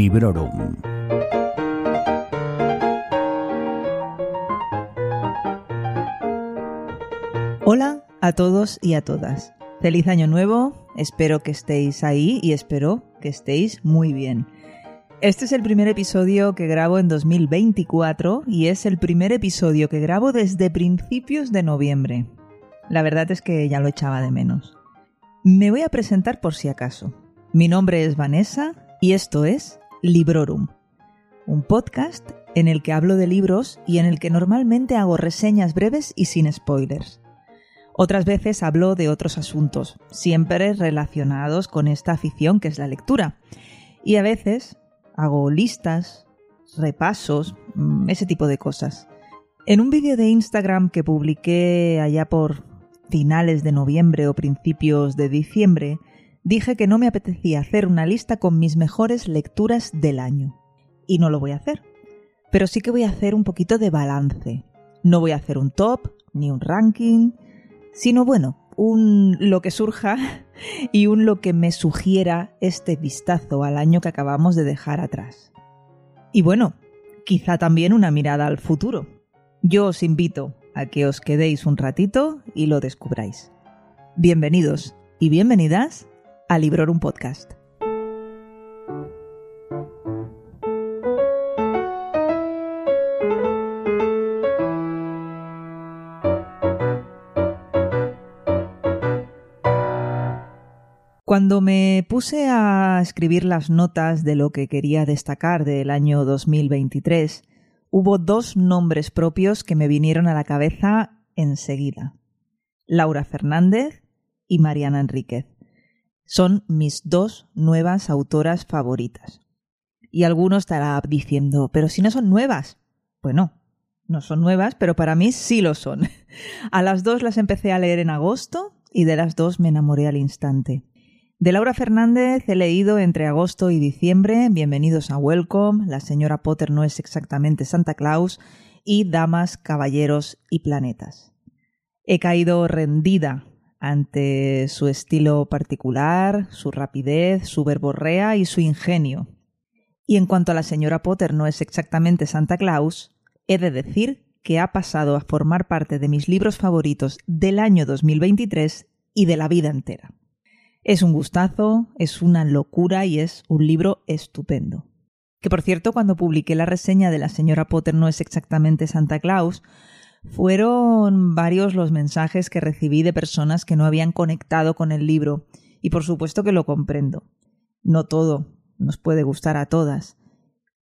Librorum. Hola a todos y a todas. Feliz año nuevo, espero que estéis ahí y espero que estéis muy bien. Este es el primer episodio que grabo en 2024 y es el primer episodio que grabo desde principios de noviembre. La verdad es que ya lo echaba de menos. Me voy a presentar por si acaso. Mi nombre es Vanessa y esto es Librorum, un podcast en el que hablo de libros y en el que normalmente hago reseñas breves y sin spoilers. Otras veces hablo de otros asuntos, siempre relacionados con esta afición que es la lectura. Y a veces hago listas, repasos, mm, ese tipo de cosas. En un vídeo de Instagram que publiqué allá por finales de noviembre o principios de diciembre, dije que no me apetecía hacer una lista con mis mejores lecturas del año. Y no lo voy a hacer. Pero sí que voy a hacer un poquito de balance. No voy a hacer un top, ni un ranking, sino bueno, un lo que surja y un lo que me sugiera este vistazo al año que acabamos de dejar atrás. Y bueno, quizá también una mirada al futuro. Yo os invito a que os quedéis un ratito y lo descubráis. Bienvenidos y bienvenidas a Librorum Podcast. Cuando me puse a escribir las notas de lo que quería destacar del año 2023, hubo dos nombres propios que me vinieron a la cabeza enseguida. Laura Fernández y Mariana Enríquez. Son mis dos nuevas autoras favoritas. Y alguno estará diciendo, pero si no son nuevas. Bueno, no son nuevas, pero para mí sí lo son. A las dos las empecé a leer en agosto y de las dos me enamoré al instante. De Laura Fernández he leído entre agosto y diciembre Bienvenidos a Welcome, La señora Potter no es exactamente Santa Claus y Damas, Caballeros y Planetas. He caído rendida ante su estilo particular, su rapidez, su verborrea y su ingenio. Y en cuanto a la señora Potter no es exactamente Santa Claus, he de decir que ha pasado a formar parte de mis libros favoritos del año 2023 y de la vida entera. Es un gustazo, es una locura y es un libro estupendo. Que por cierto, cuando publiqué la reseña de La señora Potter no es exactamente Santa Claus, fueron varios los mensajes que recibí de personas que no habían conectado con el libro, y por supuesto que lo comprendo. No todo nos puede gustar a todas.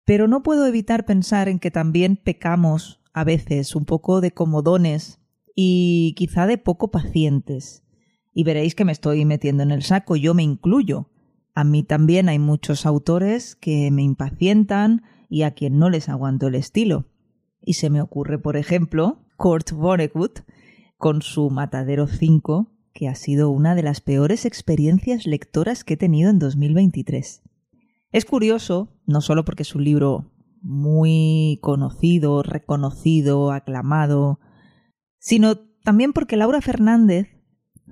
Pero no puedo evitar pensar en que también pecamos a veces un poco de comodones y quizá de poco pacientes y veréis que me estoy metiendo en el saco, yo me incluyo. A mí también hay muchos autores que me impacientan y a quien no les aguanto el estilo. Y se me ocurre, por ejemplo, Kurt Vonnegut con su Matadero 5, que ha sido una de las peores experiencias lectoras que he tenido en 2023. Es curioso, no solo porque es un libro muy conocido, reconocido, aclamado, sino también porque Laura Fernández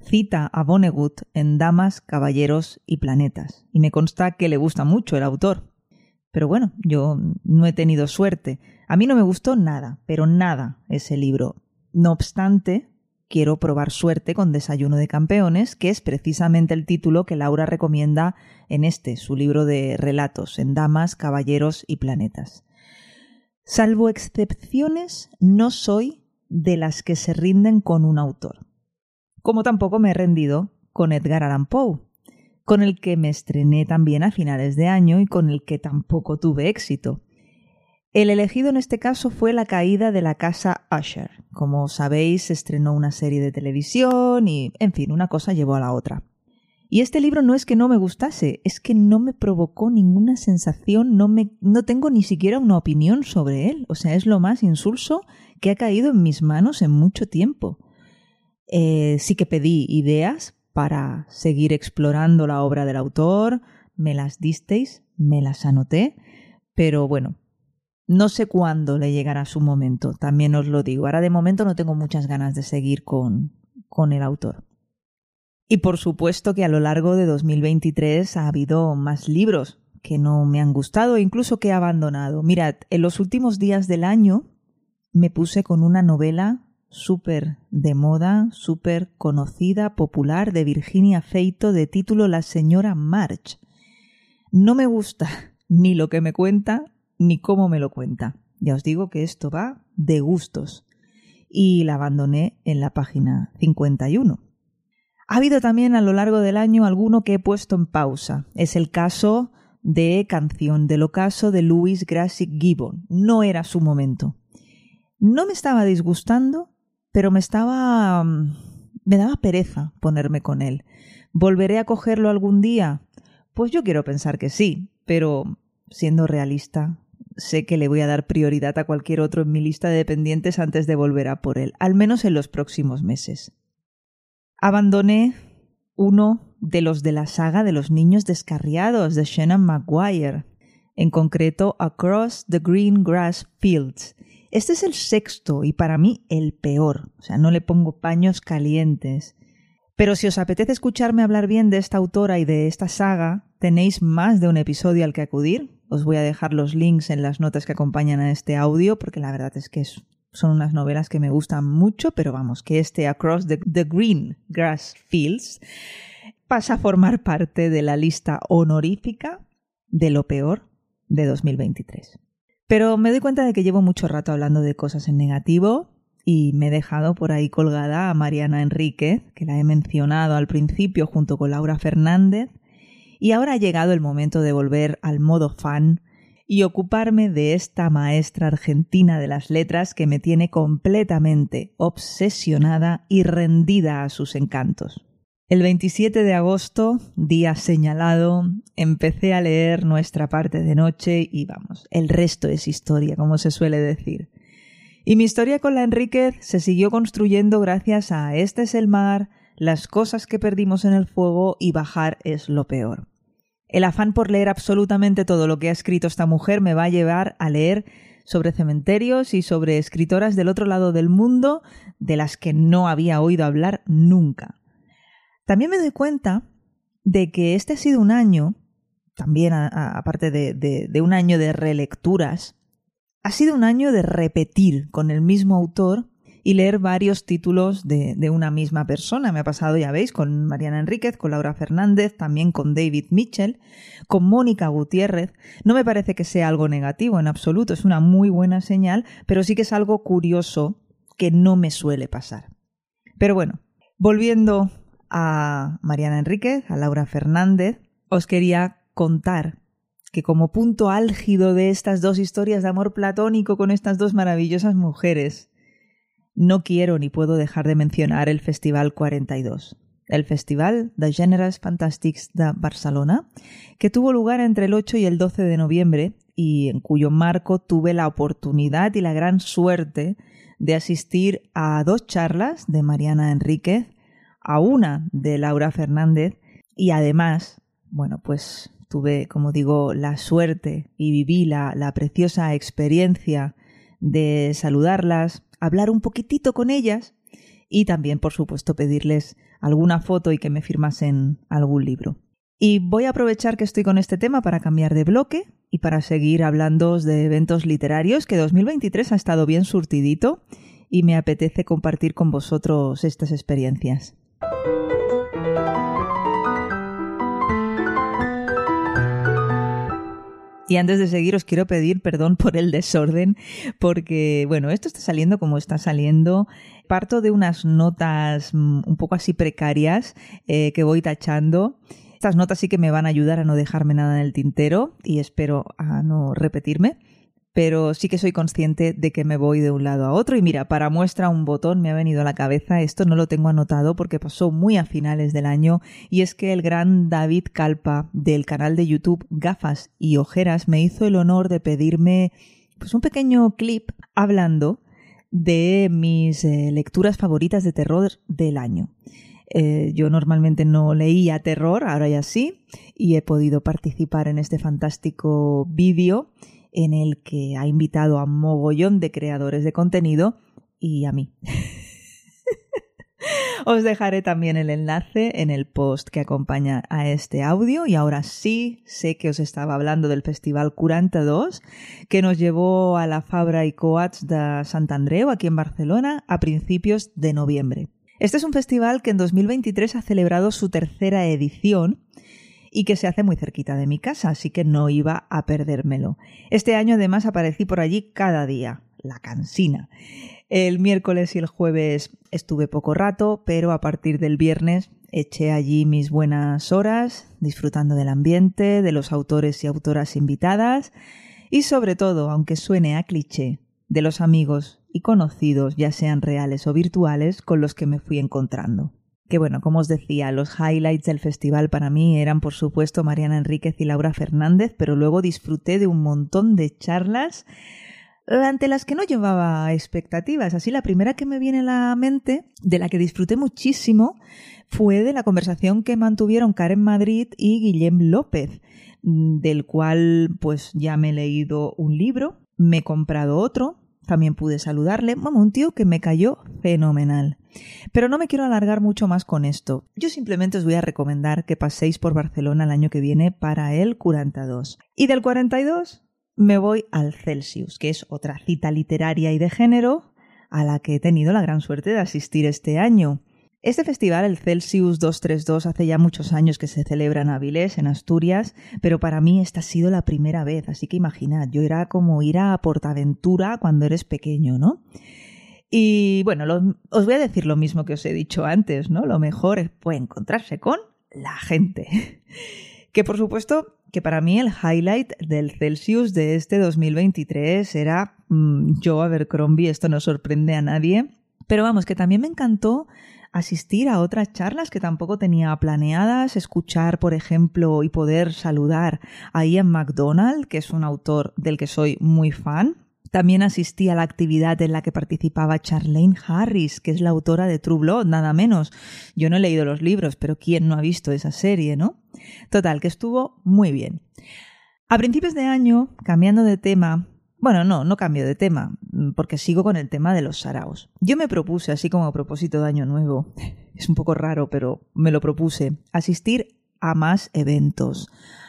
cita a Vonnegut en Damas, Caballeros y Planetas, y me consta que le gusta mucho el autor. Pero bueno, yo no he tenido suerte. A mí no me gustó nada, pero nada ese libro. No obstante, quiero probar suerte con Desayuno de Campeones, que es precisamente el título que Laura recomienda en este, su libro de relatos, en Damas, Caballeros y Planetas. Salvo excepciones, no soy de las que se rinden con un autor como tampoco me he rendido con Edgar Allan Poe, con el que me estrené también a finales de año y con el que tampoco tuve éxito. El elegido en este caso fue La caída de la casa Usher. Como sabéis, estrenó una serie de televisión y, en fin, una cosa llevó a la otra. Y este libro no es que no me gustase, es que no me provocó ninguna sensación, no, me, no tengo ni siquiera una opinión sobre él. O sea, es lo más insulso que ha caído en mis manos en mucho tiempo. Eh, sí que pedí ideas para seguir explorando la obra del autor, me las disteis, me las anoté, pero bueno, no sé cuándo le llegará su momento, también os lo digo. Ahora de momento no tengo muchas ganas de seguir con, con el autor. Y por supuesto que a lo largo de 2023 ha habido más libros que no me han gustado incluso que he abandonado. Mirad, en los últimos días del año me puse con una novela súper de moda, súper conocida, popular, de Virginia Feito, de título La señora March. No me gusta ni lo que me cuenta, ni cómo me lo cuenta. Ya os digo que esto va de gustos. Y la abandoné en la página 51. Ha habido también a lo largo del año alguno que he puesto en pausa. Es el caso de Canción del Ocaso de Louis Grassic Gibbon. No era su momento. No me estaba disgustando, pero me estaba... Mm, me daba pereza ponerme con él. ¿Volveré a cogerlo algún día? Pues yo quiero pensar que sí, pero siendo realista, sé que le voy a dar prioridad a cualquier otro en mi lista de dependientes antes de volver a por él, al menos en los próximos meses. Abandoné uno de los de la saga de los niños descarriados de Shannon Maguire, en concreto Across the Green Grass Fields, este es el sexto y para mí el peor, o sea, no le pongo paños calientes. Pero si os apetece escucharme hablar bien de esta autora y de esta saga, tenéis más de un episodio al que acudir. Os voy a dejar los links en las notas que acompañan a este audio, porque la verdad es que son unas novelas que me gustan mucho, pero vamos, que este Across the, the Green Grass Fields pasa a formar parte de la lista honorífica de lo peor de 2023. Pero me doy cuenta de que llevo mucho rato hablando de cosas en negativo y me he dejado por ahí colgada a Mariana Enríquez, que la he mencionado al principio junto con Laura Fernández, y ahora ha llegado el momento de volver al modo fan y ocuparme de esta maestra argentina de las letras que me tiene completamente obsesionada y rendida a sus encantos. El 27 de agosto, día señalado, empecé a leer nuestra parte de noche y vamos, el resto es historia, como se suele decir. Y mi historia con la Enríquez se siguió construyendo gracias a Este es el mar, las cosas que perdimos en el fuego y bajar es lo peor. El afán por leer absolutamente todo lo que ha escrito esta mujer me va a llevar a leer sobre cementerios y sobre escritoras del otro lado del mundo de las que no había oído hablar nunca. También me doy cuenta de que este ha sido un año, también aparte de, un año de relecturas, ha sido un año de repetir con el mismo autor y leer varios títulos de, de, una misma persona. Me ha pasado, ya veis, con Mariana Enríquez, con Laura Fernández, también con David Mitchell, con Mónica Gutiérrez. No me parece que sea algo negativo en absoluto, es una muy buena señal, pero sí que es algo curioso que no me suele pasar. Pero bueno, volviendo a Mariana Enríquez, a Laura Fernández, os quería contar que como punto álgido de estas dos historias de amor platónico con estas dos maravillosas mujeres, no quiero ni puedo dejar de mencionar el Festival 42, el Festival de Gèneres Fantàstics de Barcelona, que tuvo lugar entre el 8 y el 12 de noviembre y en cuyo marco tuve la oportunidad y la gran suerte de asistir a dos charlas de Mariana Enríquez a una de Laura Fernández y además, bueno, pues tuve, como digo, la suerte y viví la, la preciosa experiencia de saludarlas, hablar un poquitito con ellas y también, por supuesto, pedirles alguna foto y que me firmasen algún libro. Y voy a aprovechar que estoy con este tema para cambiar de bloque y para seguir hablando de eventos literarios, que 2023 ha estado bien surtidito y me apetece compartir con vosotros estas experiencias. Y antes de seguir os quiero pedir perdón por el desorden, porque bueno, esto está saliendo como está saliendo. Parto de unas notas un poco así precarias eh, que voy tachando. Estas notas sí que me van a ayudar a no dejarme nada en el tintero y espero a no repetirme pero sí que soy consciente de que me voy de un lado a otro. Y mira, para muestra un botón me ha venido a la cabeza, esto no lo tengo anotado porque pasó muy a finales del año, y es que el gran David Calpa del canal de YouTube Gafas y Ojeras me hizo el honor de pedirme pues un pequeño clip hablando de mis eh, lecturas favoritas de terror del año. Eh, yo normalmente no leía terror, ahora ya sí, y he podido participar en este fantástico vídeo en el que ha invitado a mogollón de creadores de contenido y a mí. Os dejaré también el enlace en el post que acompaña a este audio y ahora sí sé que os estaba hablando del Festival 42 que nos llevó a la Fabra y Coats de Sant Andreu aquí en Barcelona a principios de noviembre. Este es un festival que en 2023 ha celebrado su tercera edición y que se hace muy cerquita de mi casa, así que no iba a perdérmelo. Este año además aparecí por allí cada día, la cansina. El miércoles y el jueves estuve poco rato, pero a partir del viernes eché allí mis buenas horas, disfrutando del ambiente, de los autores y autoras invitadas y sobre todo, aunque suene a cliché, de los amigos y conocidos, ya sean reales o virtuales, con los que me fui encontrando que bueno, como os decía, los highlights del festival para mí eran por supuesto Mariana Enríquez y Laura Fernández, pero luego disfruté de un montón de charlas ante las que no llevaba expectativas. Así la primera que me viene a la mente, de la que disfruté muchísimo, fue de la conversación que mantuvieron Karen Madrid y Guillem López, del cual pues ya me he leído un libro, me he comprado otro, también pude saludarle, Vamos, un tío que me cayó fenomenal. Pero no me quiero alargar mucho más con esto. Yo simplemente os voy a recomendar que paséis por Barcelona el año que viene para el 42. Y del 42 me voy al Celsius, que es otra cita literaria y de género a la que he tenido la gran suerte de asistir este año. Este festival, el Celsius 232, hace ya muchos años que se celebra en Avilés, en Asturias, pero para mí esta ha sido la primera vez, así que imaginad, yo era como ir a Portaventura cuando eres pequeño, ¿no? Y bueno, os voy a decir lo mismo que os he dicho antes, ¿no? Lo mejor es encontrarse con la gente. que por supuesto que para mí el highlight del Celsius de este 2023 era mm, Joe Abercrombie, esto no sorprende a nadie, pero vamos, que también me encantó asistir a otras charlas que tampoco tenía planeadas, escuchar, por ejemplo, y poder saludar a Ian MacDonald, que es un autor del que soy muy fan. También asistí a la actividad en la que participaba Charlene Harris, que es la autora de True Blood, nada menos. Yo no he leído los libros, pero ¿quién no ha visto esa serie, no? Total, que estuvo muy bien. A principios de año, cambiando de tema, bueno, no, no cambio de tema, porque sigo con el tema de los saraos. Yo me propuse, así como a propósito de Año Nuevo, es un poco raro, pero me lo propuse, asistir a más eventos,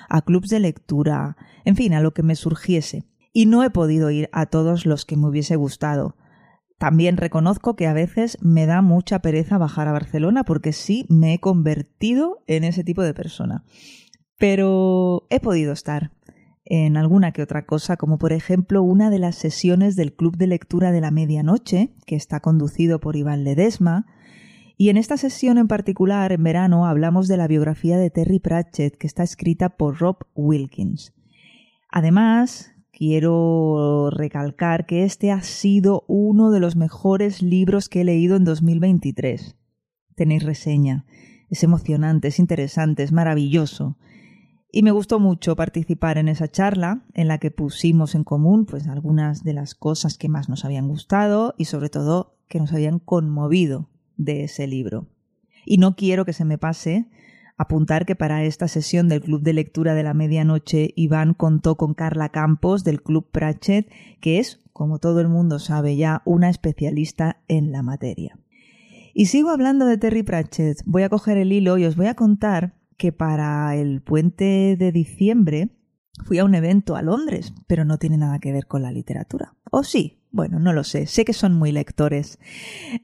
a clubs de lectura, en fin, a lo que me surgiese y no he podido ir a todos los que me hubiese gustado. También reconozco que a veces me da mucha pereza bajar a Barcelona porque sí me he convertido en ese tipo de persona. Pero he podido estar en alguna que otra cosa, como por ejemplo una de las sesiones del Club de Lectura de la Medianoche, que está conducido por Iván Ledesma, y en esta sesión en particular, en verano, hablamos de la biografía de Terry Pratchett, que está escrita por Rob Wilkins. Además, quiero recalcar que este ha sido uno de los mejores libros que he leído en 2023. Tenéis reseña. Es emocionante, es interesante, es maravilloso. Y me gustó mucho participar en esa charla en la que pusimos en común pues algunas de las cosas que más nos habían gustado y sobre todo que nos habían conmovido de ese libro. Y no quiero que se me pase Apuntar que para esta sesión del Club de Lectura de la Medianoche, Iván contó con Carla Campos del Club Pratchett, que es, como todo el mundo sabe ya, una especialista en la materia. Y sigo hablando de Terry Pratchett. Voy a coger el hilo y os voy a contar que para el puente de diciembre fui a un evento a Londres, pero no tiene nada que ver con la literatura. ¿O sí? Bueno, no lo sé. Sé que son muy lectores.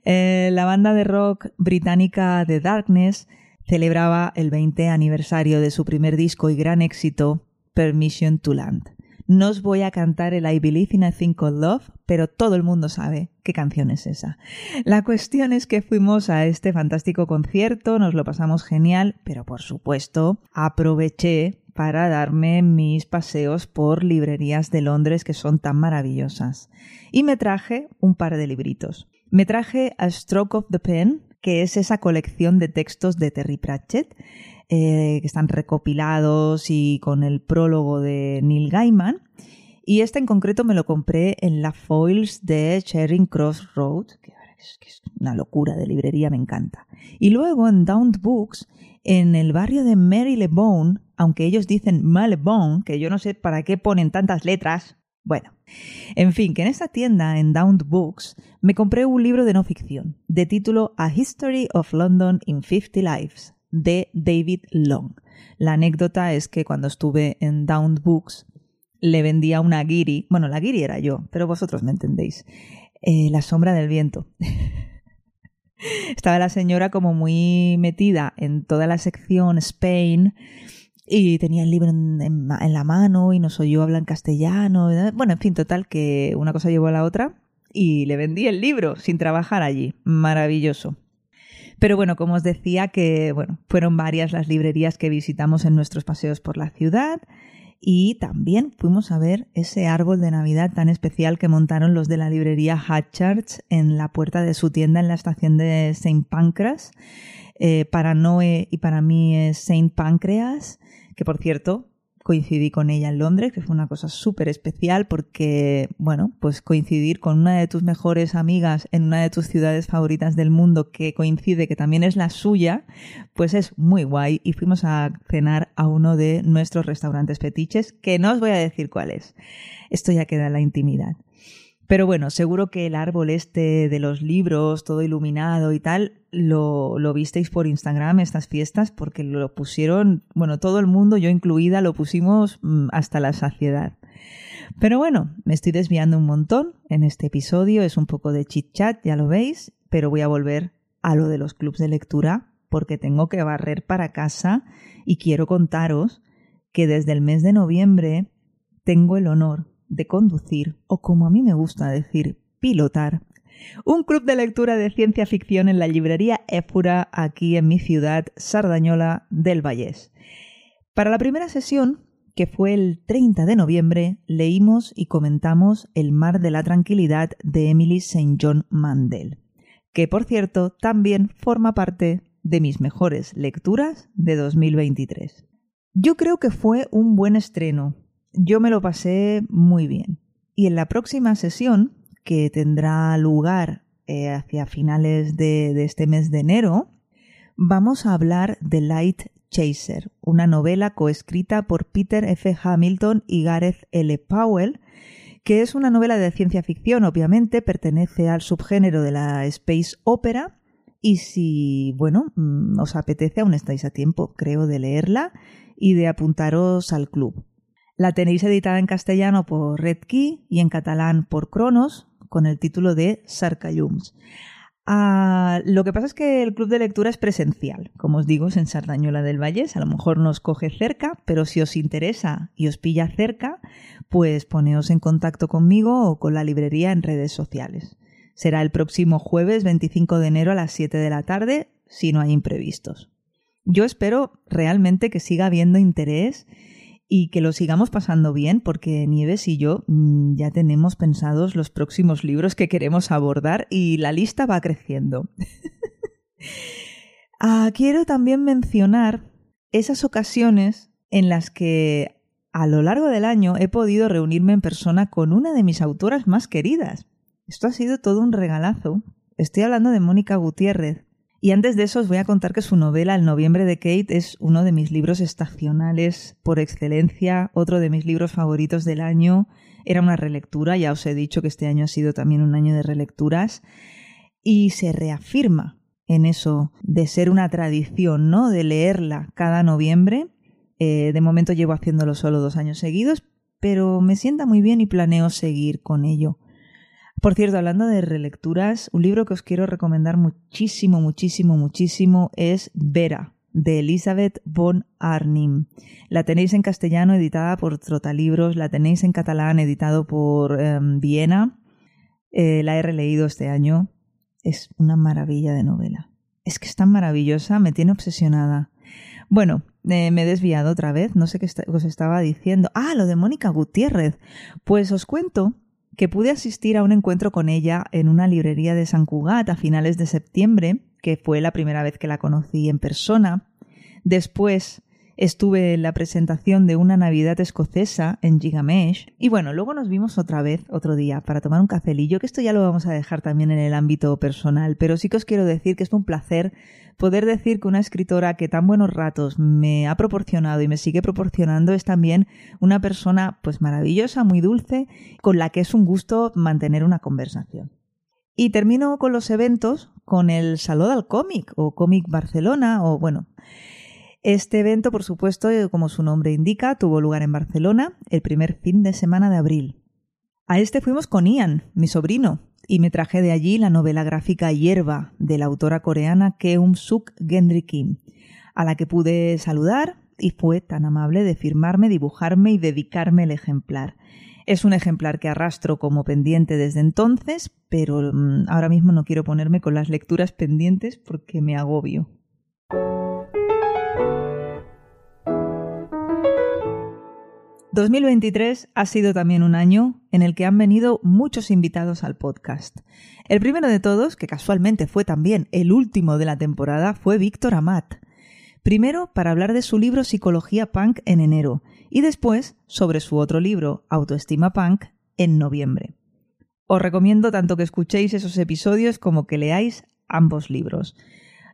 Eh, la banda de rock británica The Darkness celebraba el 20 aniversario de su primer disco y gran éxito, Permission to Land. No os voy a cantar el I Believe in a Thing Called Love, pero todo el mundo sabe qué canción es esa. La cuestión es que fuimos a este fantástico concierto, nos lo pasamos genial, pero por supuesto aproveché para darme mis paseos por librerías de Londres que son tan maravillosas. Y me traje un par de libritos. Me traje A Stroke of the Pen que es esa colección de textos de Terry Pratchett, eh, que están recopilados y con el prólogo de Neil Gaiman. Y este en concreto me lo compré en la Foils de Charing Cross Road, que es una locura de librería, me encanta. Y luego en Down Books, en el barrio de Marylebone, aunque ellos dicen Malebone, que yo no sé para qué ponen tantas letras, Bueno, en fin, que en esta tienda, en Downed Books, me compré un libro de no ficción, de título A History of London in 50 Lives, de David Long. La anécdota es que cuando estuve en Downed Books, le vendía una guiri, bueno, la guiri era yo, pero vosotros me entendéis, eh, La sombra del viento. Estaba la señora como muy metida en toda la sección Spain y tenía el libro en, la mano y nos oyó hablar en castellano. Bueno, en fin, total, que una cosa llevó a la otra y le vendí el libro sin trabajar allí. Maravilloso. Pero bueno, como os decía, que bueno, fueron varias las librerías que visitamos en nuestros paseos por la ciudad y también fuimos a ver ese árbol de Navidad tan especial que montaron los de la librería Hatchards en la puerta de su tienda en la estación de St. Pancras. Eh, para Noé y para mí es Saint Pancreas, que por cierto coincidí con ella en Londres, que fue una cosa súper especial porque, bueno, pues coincidir con una de tus mejores amigas en una de tus ciudades favoritas del mundo que coincide que también es la suya, pues es muy guay y fuimos a cenar a uno de nuestros restaurantes fetiches, que no os voy a decir cuál es. Esto ya queda en la intimidad. Pero bueno, seguro que el árbol este de los libros, todo iluminado y tal, lo, lo, visteis por Instagram estas fiestas porque lo pusieron, bueno, todo el mundo, yo incluida, lo pusimos mm, hasta la saciedad. Pero bueno, me estoy desviando un montón en este episodio, es un poco de chit chat, ya lo veis, pero voy a volver a lo de los clubs de lectura porque tengo que barrer para casa y quiero contaros que desde el mes de noviembre tengo el honor de conducir, o como a mí me gusta decir, pilotar, un club de lectura de ciencia ficción en la librería Éfura, aquí en mi ciudad, Sardañola del Vallés. Para la primera sesión, que fue el 30 de noviembre, leímos y comentamos El mar de la tranquilidad de Emily St. John Mandel, que por cierto también forma parte de mis mejores lecturas de 2023. Yo creo que fue un buen estreno, yo me lo pasé muy bien. Y en la próxima sesión, que tendrá lugar eh, hacia finales de, de este mes de enero, vamos a hablar de Light Chaser, una novela coescrita por Peter F. Hamilton y Gareth L. Powell, que es una novela de ciencia ficción, obviamente, pertenece al subgénero de la space opera, y si, bueno, mm, os apetece, aún estáis a tiempo, creo, de leerla y de apuntaros al club. La tenéis editada en castellano por Red Key y en catalán por Cronos, con el título de Sarcallums. Ah, lo que pasa es que el club de lectura es presencial, como os digo, es en Sardañola del Valles, a lo mejor nos coge cerca, pero si os interesa y os pilla cerca, pues poneos en contacto conmigo o con la librería en redes sociales. Será el próximo jueves 25 de enero a las 7 de la tarde, si no hay imprevistos. Yo espero realmente que siga habiendo interés y que lo sigamos pasando bien porque Nieves y yo mm, ya tenemos pensados los próximos libros que queremos abordar y la lista va creciendo. ah, quiero también mencionar esas ocasiones en las que a lo largo del año he podido reunirme en persona con una de mis autoras más queridas. Esto ha sido todo un regalazo. Estoy hablando de Mónica Gutiérrez, y antes de eso os voy a contar que su novela El noviembre de Kate es uno de mis libros estacionales por excelencia, otro de mis libros favoritos del año. Era una relectura, ya os he dicho que este año ha sido también un año de relecturas, y se reafirma en eso de ser una tradición, ¿no? De leerla cada noviembre. Eh, de momento llevo haciéndolo solo dos años seguidos, pero me sienta muy bien y planeo seguir con ello. Por cierto, hablando de relecturas, un libro que os quiero recomendar muchísimo, muchísimo, muchísimo es Vera, de Elizabeth von Arnim. La tenéis en castellano editada por Trotalibros, la tenéis en catalán editado por em, Viena. Eh, la he releído este año. Es una maravilla de novela. Es que es tan maravillosa, me tiene obsesionada. Bueno, eh, me he desviado otra vez, no sé qué os estaba diciendo. Ah, lo de Mónica Gutiérrez. Pues os cuento que pude asistir a un encuentro con ella en una librería de San Cugat a finales de septiembre, que fue la primera vez que la conocí en persona. Después Estuve en la presentación de una Navidad escocesa en Gigamesh y bueno, luego nos vimos otra vez otro día para tomar un cafelillo, que esto ya lo vamos a dejar también en el ámbito personal, pero sí que os quiero decir que es un placer poder decir que una escritora que tan buenos ratos me ha proporcionado y me sigue proporcionando es también una persona pues maravillosa, muy dulce, con la que es un gusto mantener una conversación. Y termino con los eventos, con el Salón al Cómic o Cómic Barcelona o bueno, este evento, por supuesto, como su nombre indica, tuvo lugar en Barcelona el primer fin de semana de abril. A este fuimos con Ian, mi sobrino, y me traje de allí la novela gráfica Hierba de la autora coreana Keum Suk Gendry Kim, a la que pude saludar y fue tan amable de firmarme, dibujarme y dedicarme el ejemplar. Es un ejemplar que arrastro como pendiente desde entonces, pero mm, ahora mismo no quiero ponerme con las lecturas pendientes porque me agobio. 2023 ha sido también un año en el que han venido muchos invitados al podcast. El primero de todos, que casualmente fue también el último de la temporada, fue Víctor Amat. Primero para hablar de su libro Psicología Punk en enero y después sobre su otro libro Autoestima Punk en noviembre. Os recomiendo tanto que escuchéis esos episodios como que leáis ambos libros.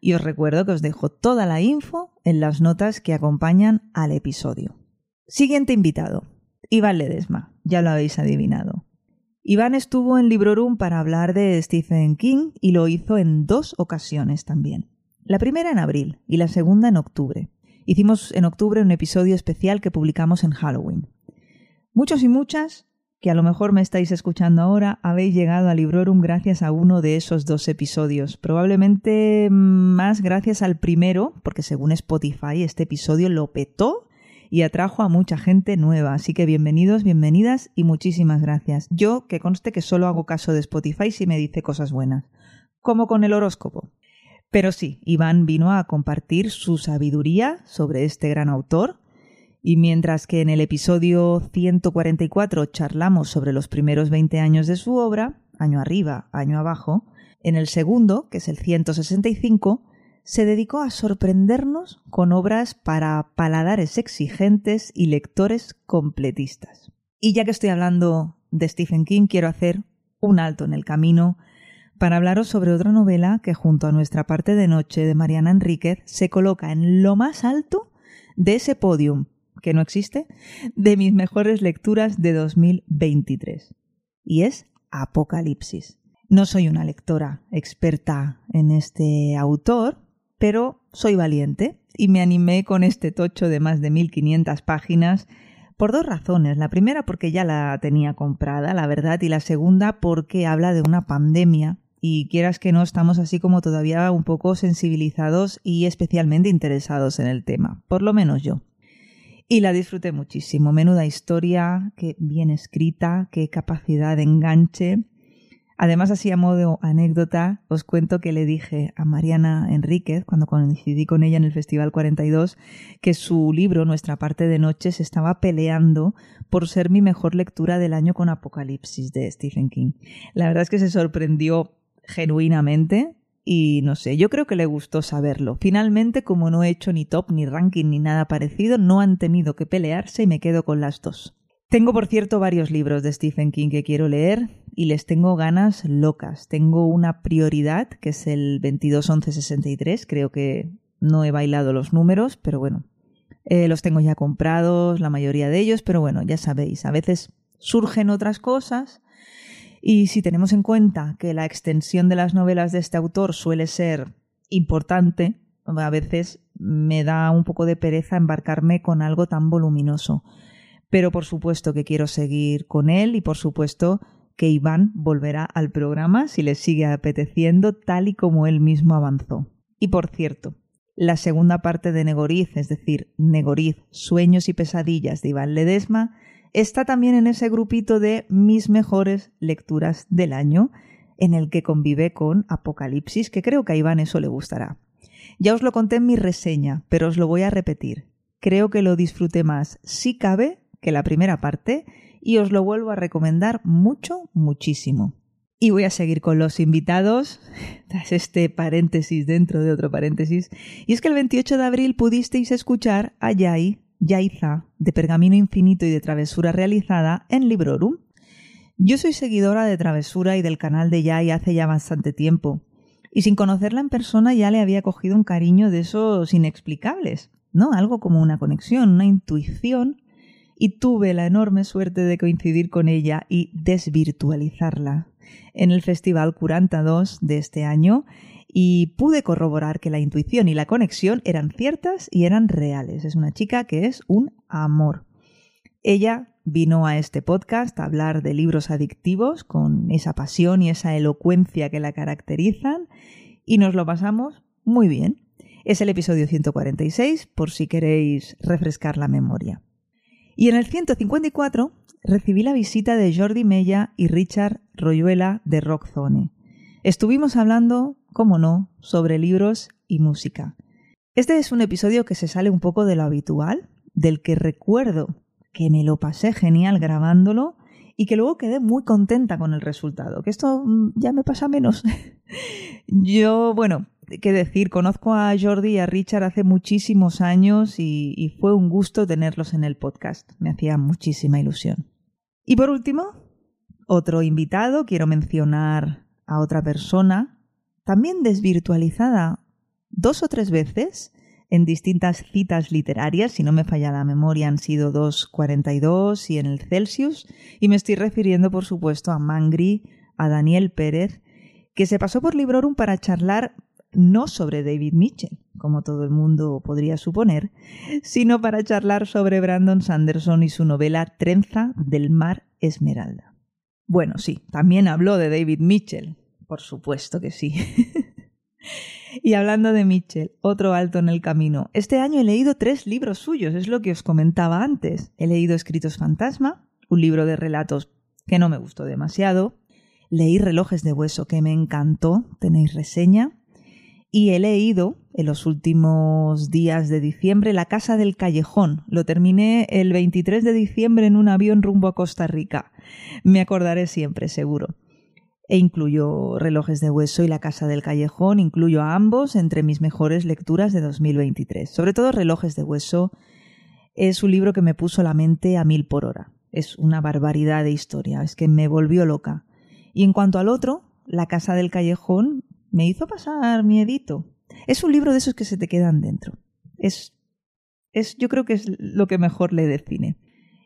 Y os recuerdo que os dejo toda la info en las notas que acompañan al episodio. Siguiente invitado, Iván Ledesma, ya lo habéis adivinado. Iván estuvo en Librorum para hablar de Stephen King y lo hizo en dos ocasiones también. La primera en abril y la segunda en octubre. Hicimos en octubre un episodio especial que publicamos en Halloween. Muchos y muchas, que a lo mejor me estáis escuchando ahora, habéis llegado a Librorum gracias a uno de esos dos episodios. Probablemente más gracias al primero, porque según Spotify este episodio lo petó y atrajo a mucha gente nueva. Así que bienvenidos, bienvenidas y muchísimas gracias. Yo, que conste que solo hago caso de Spotify si me dice cosas buenas, como con el horóscopo. Pero sí, Iván vino a compartir su sabiduría sobre este gran autor, y mientras que en el episodio 144 charlamos sobre los primeros 20 años de su obra, año arriba, año abajo, en el segundo, que es el 165, se dedicó a sorprendernos con obras para paladares exigentes y lectores completistas. Y ya que estoy hablando de Stephen King, quiero hacer un alto en el camino para hablaros sobre otra novela que junto a nuestra parte de noche de Mariana Enríquez se coloca en lo más alto de ese podium, que no existe, de mis mejores lecturas de 2023. Y es Apocalipsis. No soy una lectora experta en este autor, pero soy valiente y me animé con este tocho de más de 1500 páginas por dos razones. La primera porque ya la tenía comprada, la verdad, y la segunda porque habla de una pandemia y quieras que no estamos así como todavía un poco sensibilizados y especialmente interesados en el tema, por lo menos yo. Y la disfruté muchísimo. Menuda historia, qué bien escrita, qué capacidad de enganche Además, así a modo anécdota, os cuento que le dije a Mariana Enríquez, cuando coincidí con ella en el Festival 42, que su libro, Nuestra parte de noche, se estaba peleando por ser mi mejor lectura del año con Apocalipsis de Stephen King. La verdad es que se sorprendió genuinamente y no sé, yo creo que le gustó saberlo. Finalmente, como no he hecho ni top, ni ranking, ni nada parecido, no han tenido que pelearse y me quedo con las dos. Tengo, por cierto, varios libros de Stephen King que quiero leer y les tengo ganas locas. Tengo una prioridad, que es el 221163. Creo que no he bailado los números, pero bueno, eh, los tengo ya comprados, la mayoría de ellos, pero bueno, ya sabéis, a veces surgen otras cosas y si tenemos en cuenta que la extensión de las novelas de este autor suele ser importante, a veces me da un poco de pereza embarcarme con algo tan voluminoso pero por supuesto que quiero seguir con él y por supuesto que Iván volverá al programa si le sigue apeteciendo tal y como él mismo avanzó. Y por cierto, la segunda parte de Negoriz, es decir, Negoriz, Sueños y Pesadillas de Iván Ledesma, está también en ese grupito de mis mejores lecturas del año, en el que convive con Apocalipsis, que creo que a Iván eso le gustará. Ya os lo conté en mi reseña, pero os lo voy a repetir. Creo que lo disfruté más, si cabe, que la primera parte y os lo vuelvo a recomendar mucho, muchísimo. Y voy a seguir con los invitados, tras este paréntesis dentro de otro paréntesis. Y es que el 28 de abril pudisteis escuchar a Yai, Yaiza, de Pergamino Infinito y de Travesura realizada en Librorum. Yo soy seguidora de Travesura y del canal de Yai hace ya bastante tiempo. Y sin conocerla en persona ya le había cogido un cariño de esos inexplicables, ¿no? Algo como una conexión, una intuición. Y tuve la enorme suerte de coincidir con ella y desvirtualizarla en el Festival Curanta 2 de este año y pude corroborar que la intuición y la conexión eran ciertas y eran reales. Es una chica que es un amor. Ella vino a este podcast a hablar de libros adictivos con esa pasión y esa elocuencia que la caracterizan y nos lo pasamos muy bien. Es el episodio 146 por si queréis refrescar la memoria. Y en el 154 recibí la visita de Jordi Mella y Richard Royuela de Rockzone. Estuvimos hablando, como no, sobre libros y música. Este es un episodio que se sale un poco de lo habitual, del que recuerdo que me lo pasé genial grabándolo y que luego quedé muy contenta con el resultado, que esto mm, ya me pasa menos. Yo, bueno, qué decir, conozco a Jordi y a Richard hace muchísimos años y, y fue un gusto tenerlos en el podcast, me hacía muchísima ilusión. Y por último, otro invitado, quiero mencionar a otra persona, también desvirtualizada dos o tres veces en distintas citas literarias, si no me falla la memoria han sido 2.42 y en el Celsius, y me estoy refiriendo por supuesto a Mangri, a Daniel Pérez, que se pasó por Librorum para charlar no sobre David Mitchell, como todo el mundo podría suponer, sino para charlar sobre Brandon Sanderson y su novela Trenza del Mar Esmeralda. Bueno, sí, también habló de David Mitchell, por supuesto que sí. y hablando de Mitchell, otro alto en el camino. Este año he leído tres libros suyos, es lo que os comentaba antes. He leído Escritos Fantasma, un libro de relatos que no me gustó demasiado. Leí Relojes de Hueso, que me encantó, tenéis reseña y he leído en los últimos días de diciembre La Casa del Callejón. Lo terminé el 23 de diciembre en un avión rumbo a Costa Rica. Me acordaré siempre, seguro. E incluyo Relojes de Hueso y La Casa del Callejón, incluyo a ambos entre mis mejores lecturas de 2023. Sobre todo Relojes de Hueso es un libro que me puso la mente a mil por hora. Es una barbaridad de historia, es que me volvió loca. Y en cuanto al otro, La Casa del Callejón, me hizo pasar miedito. Es un libro de esos que se te quedan dentro. Es, es, yo creo que es lo que mejor le define.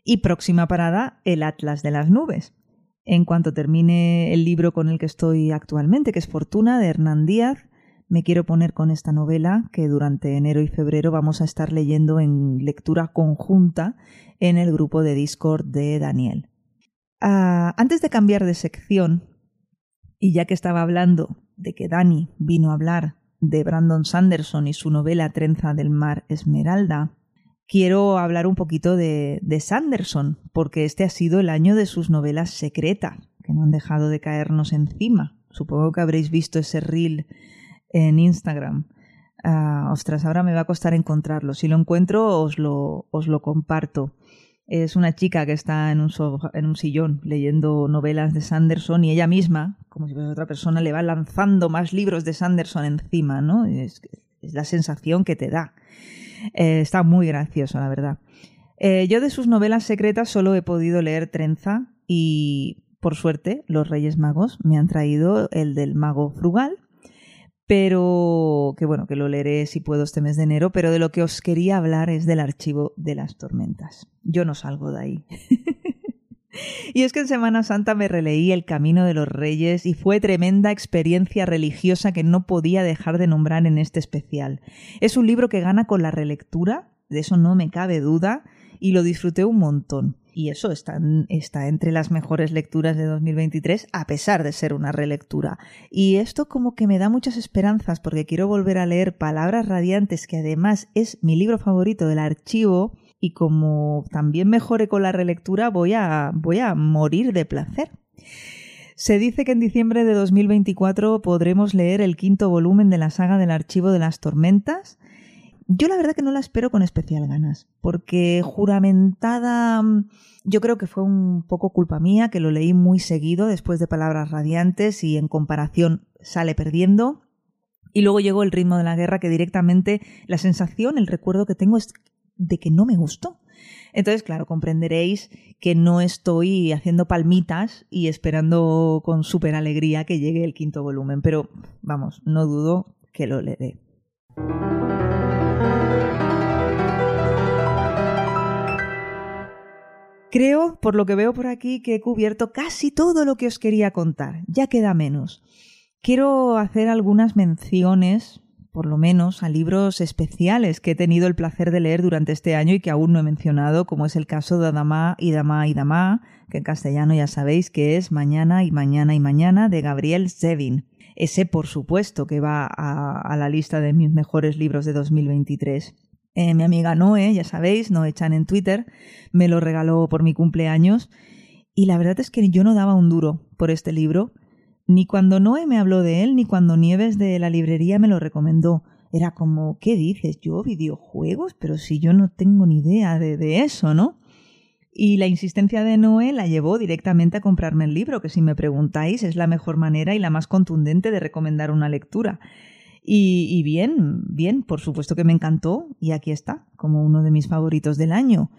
Y próxima parada, El Atlas de las Nubes. En cuanto termine el libro con el que estoy actualmente, que es Fortuna, de Hernán Díaz, me quiero poner con esta novela que durante enero y febrero vamos a estar leyendo en lectura conjunta en el grupo de Discord de Daniel. Ah, antes de cambiar de sección, y ya que estaba hablando de que Dani vino a hablar de Brandon Sanderson y su novela Trenza del Mar Esmeralda, quiero hablar un poquito de, de, Sanderson, porque este ha sido el año de sus novelas secretas, que no han dejado de caernos encima. Supongo que habréis visto ese reel en Instagram. Uh, ostras, ahora me va a costar encontrarlo. Si lo encuentro, os lo comparto. Es una chica que está en un, en un sillón leyendo novelas de Sanderson y ella misma, como si fuera otra persona, le va lanzando más libros de Sanderson encima, ¿no? Es, es la sensación que te da. Eh, está muy gracioso, la verdad. Eh, yo de sus novelas secretas solo he podido leer Trenza y, por suerte, los Reyes Magos me han traído el del Mago Frugal, pero que bueno, que lo leeré si puedo este mes de enero, pero de lo que os quería hablar es del archivo de las tormentas. Yo no salgo de ahí. y es que en Semana Santa me releí El Camino de los Reyes y fue tremenda experiencia religiosa que no podía dejar de nombrar en este especial. Es un libro que gana con la relectura, de eso no me cabe duda, y lo disfruté un montón y eso está, está, entre las mejores lecturas de 2023, a pesar de ser una relectura. Y esto como que me da muchas esperanzas porque quiero volver a leer Palabras Radiantes, que además es mi libro favorito del archivo, y como también mejore con la relectura, voy a, voy a morir de placer. Se dice que en diciembre de 2024 podremos leer el quinto volumen de la saga del Archivo de las Tormentas, Yo la verdad que no la espero con especial ganas, porque juramentada mm, yo creo que fue un poco culpa mía, que lo leí muy seguido después de Palabras Radiantes y en comparación sale perdiendo. Y luego llegó el ritmo de la guerra que directamente la sensación, el recuerdo que tengo es de que no me gustó. Entonces, claro, comprenderéis que no estoy haciendo palmitas y esperando con súper alegría que llegue el quinto volumen, pero vamos, no dudo que lo leeré. Creo, por lo que veo por aquí, que he cubierto casi todo lo que os quería contar. Ya queda menos. Quiero hacer algunas menciones por lo menos, a libros especiales que he tenido el placer de leer durante este año y que aún no he mencionado, como es el caso de Adamá y Damá y Damá, que en castellano ya sabéis que es Mañana y Mañana y Mañana de Gabriel Zevin. Ese, por supuesto, que va a, la lista de mis mejores libros de 2023. Eh, mi amiga Noé, ya sabéis, Noé Chan en Twitter, me lo regaló por mi cumpleaños y la verdad es que yo no daba un duro por este libro ni cuando Noé me habló de él, ni cuando Nieves de la librería me lo recomendó. Era como, ¿qué dices? ¿Yo videojuegos? Pero si yo no tengo ni idea de, de eso, ¿no? Y la insistencia de Noé la llevó directamente a comprarme el libro, que si me preguntáis es la mejor manera y la más contundente de recomendar una lectura. Y, bien, bien, por supuesto que me encantó y aquí está, como uno de mis favoritos del año.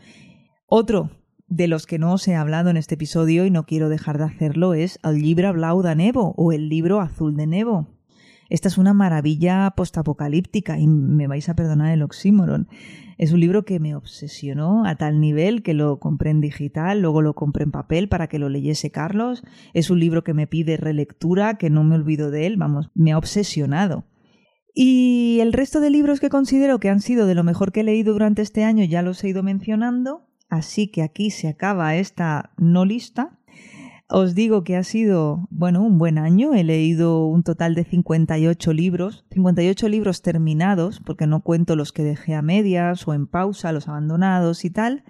Otro de los que no os he hablado en este episodio y no quiero dejar de hacerlo es el libro Blau Nevo o el libro Azul de Nevo. Esta es una maravilla postapocalíptica y me vais a perdonar el oxímoron. Es un libro que me obsesionó a tal nivel que lo compré en digital, luego lo compré en papel para que lo leyese Carlos. Es un libro que me pide relectura, que no me olvido de él, vamos, me ha obsesionado. Y el resto de libros que considero que han sido de lo mejor que he leído durante este año ya los he ido mencionando Así que aquí se acaba esta no lista. Os digo que ha sido, bueno, un buen año. He leído un total de 58 libros, 58 libros terminados, porque no cuento los que dejé a medias o en pausa, los abandonados y tal,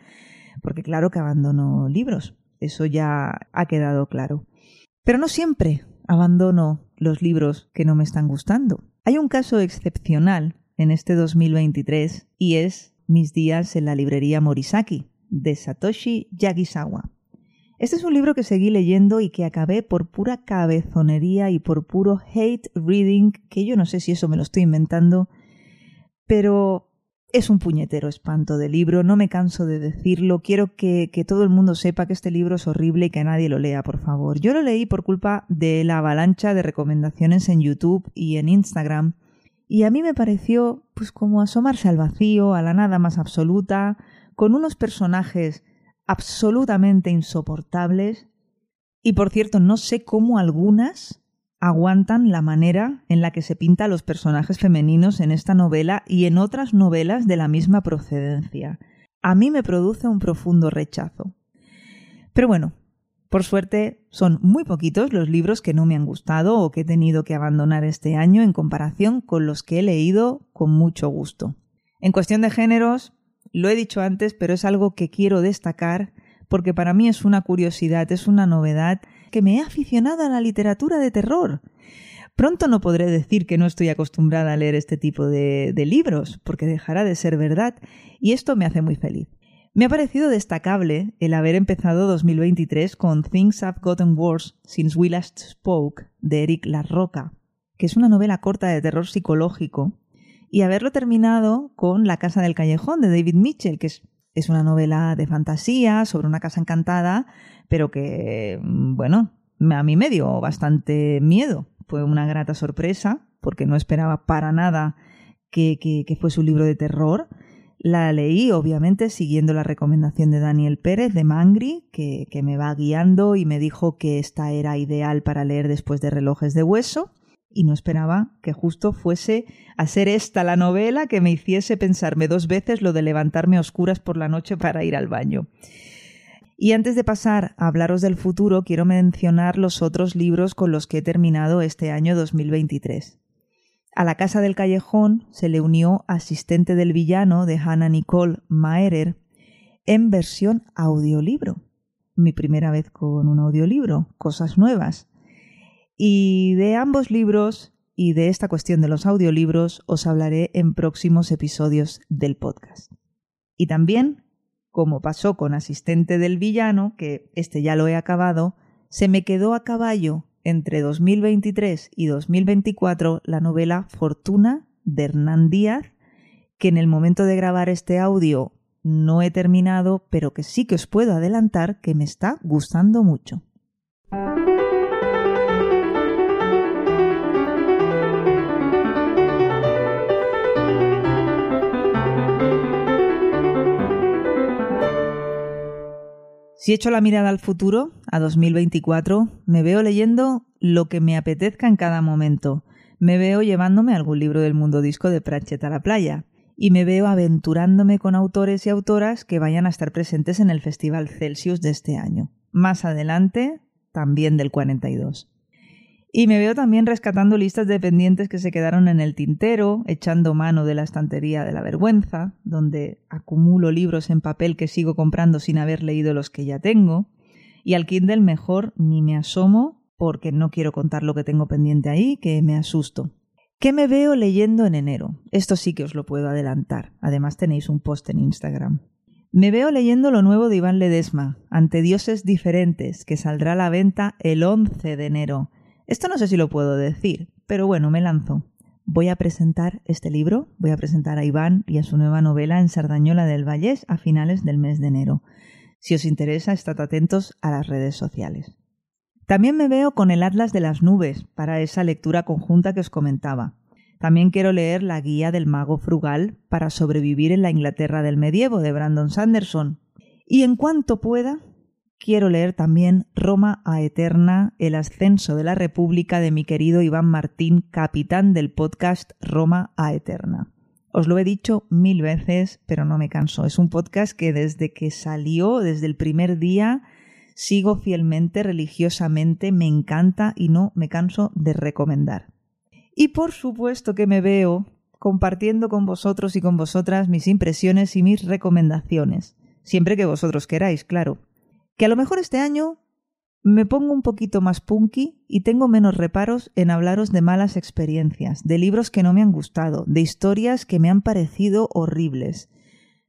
porque claro que abandono libros. Eso ya ha quedado claro. Pero no siempre abandono los libros que no me están gustando. Hay un caso excepcional en este 2023 y es mis días en la librería Morisaki de Satoshi Yagisawa. Este es un libro que seguí leyendo y que acabé por pura cabezonería y por puro hate reading, que yo no sé si eso me lo estoy inventando, pero es un puñetero espanto de libro, no me canso de decirlo, quiero que, que, todo el mundo sepa que este libro es horrible y que nadie lo lea, por favor. Yo lo leí por culpa de la avalancha de recomendaciones en YouTube y en Instagram, y a mí me pareció pues como asomarse al vacío, a la nada más absoluta, con unos personajes absolutamente insoportables y por cierto no sé cómo algunas aguantan la manera en la que se pinta a los personajes femeninos en esta novela y en otras novelas de la misma procedencia. A mí me produce un profundo rechazo. Pero bueno, por suerte son muy poquitos los libros que no me han gustado o que he tenido que abandonar este año en comparación con los que he leído con mucho gusto. En cuestión de géneros, lo he dicho antes, pero es algo que quiero destacar porque para mí es una curiosidad, es una novedad que me he aficionado a la literatura de terror. Pronto no podré decir que no estoy acostumbrada a leer este tipo de, libros, porque dejará de ser verdad, y esto me hace muy feliz. Me ha parecido destacable el haber empezado 2023 con Things Have Gotten Worse Since We Last Spoke de Eric Larroca, que es una novela corta de terror psicológico y haberlo terminado con La Casa del Callejón de David Mitchell, que es, es una novela de fantasía sobre una casa encantada, pero que, mm, bueno, a mí me dio bastante miedo. Fue una grata sorpresa, porque no esperaba para nada que, que, fuese un libro de terror. La leí, obviamente, siguiendo la recomendación de Daniel Pérez de Mangri, que, que, me va guiando y me dijo que esta era ideal para leer después de Relojes de Hueso y no esperaba que justo fuese a ser esta la novela que me hiciese pensarme dos veces lo de levantarme a oscuras por la noche para ir al baño. Y antes de pasar a hablaros del futuro, quiero mencionar los otros libros con los que he terminado este año 2023. A la Casa del Callejón se le unió Asistente del Villano de Hannah Nicole Maerer en versión audiolibro. Mi primera vez con un audiolibro, cosas nuevas. Y de ambos libros y de esta cuestión de los audiolibros os hablaré en próximos episodios del podcast. Y también, como pasó con Asistente del Villano, que este ya lo he acabado, se me quedó a caballo entre 2023 y 2024 la novela Fortuna de Hernán Díaz, que en el momento de grabar este audio no he terminado, pero que sí que os puedo adelantar que me está gustando mucho. Si echo la mirada al futuro, a 2024, me veo leyendo lo que me apetezca en cada momento. Me veo llevándome algún libro del mundo disco de Pratchett a la playa. Y me veo aventurándome con autores y autoras que vayan a estar presentes en el Festival Celsius de este año. Más adelante, también del 42. Y me veo también rescatando listas de pendientes que se quedaron en el tintero, echando mano de la estantería de la vergüenza, donde acumulo libros en papel que sigo comprando sin haber leído los que ya tengo, y al Kindle mejor ni me asomo porque no quiero contar lo que tengo pendiente ahí, que me asusto. ¿Qué me veo leyendo en enero? Esto sí que os lo puedo adelantar. Además tenéis un post en Instagram. Me veo leyendo lo nuevo de Iván Ledesma, Ante Dioses Diferentes, que saldrá a la venta el 11 de enero esto no sé si lo puedo decir, pero bueno, me lanzo. Voy a presentar este libro, voy a presentar a Iván y a su nueva novela en Sardañola del Vallés a finales del mes de enero. Si os interesa, estad atentos a las redes sociales. También me veo con el Atlas de las Nubes para esa lectura conjunta que os comentaba. También quiero leer La Guía del Mago Frugal para sobrevivir en la Inglaterra del medievo de Brandon Sanderson. Y en cuanto pueda, quiero leer también Roma a Eterna, el ascenso de la República de mi querido Iván Martín, capitán del podcast Roma a Eterna. Os lo he dicho mil veces, pero no me canso. Es un podcast que desde que salió, desde el primer día, sigo fielmente, religiosamente, me encanta y no me canso de recomendar. Y por supuesto que me veo compartiendo con vosotros y con vosotras mis impresiones y mis recomendaciones, siempre que vosotros queráis, claro que a lo mejor este año me pongo un poquito más punky y tengo menos reparos en hablaros de malas experiencias, de libros que no me han gustado, de historias que me han parecido horribles.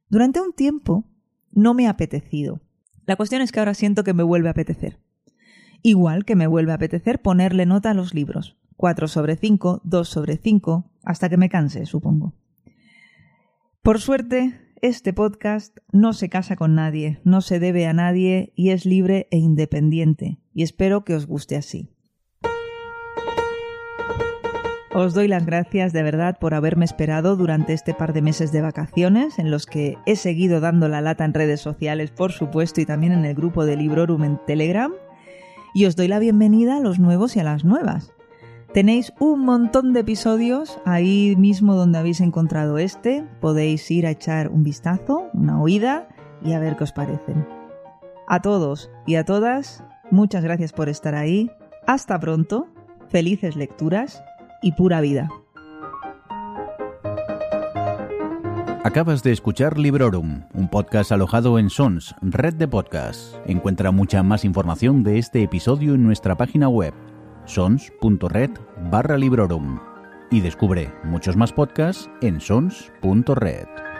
Durante un tiempo no me ha apetecido. La cuestión es que ahora siento que me vuelve a apetecer. Igual que me vuelve a apetecer ponerle nota a los libros. 4 sobre 5, 2 sobre 5, hasta que me canse, supongo. Por suerte, este podcast no se casa con nadie, no se debe a nadie y es libre e independiente, y espero que os guste así. Os doy las gracias de verdad por haberme esperado durante este par de meses de vacaciones en los que he seguido dando la lata en redes sociales, por supuesto, y también en el grupo de Librorum en Telegram. Y os doy la bienvenida a los nuevos y a las nuevas. Tenéis un montón de episodios ahí mismo donde habéis encontrado este. Podéis ir a echar un vistazo, una oída y a ver qué os parecen. A todos y a todas, muchas gracias por estar ahí. Hasta pronto, felices lecturas y pura vida. Acabas de escuchar Librorum, un podcast alojado en Sons, red de podcasts. Encuentra mucha más información de este episodio en nuestra página web sons.red barra librorum y descubre muchos más podcasts en sons.red.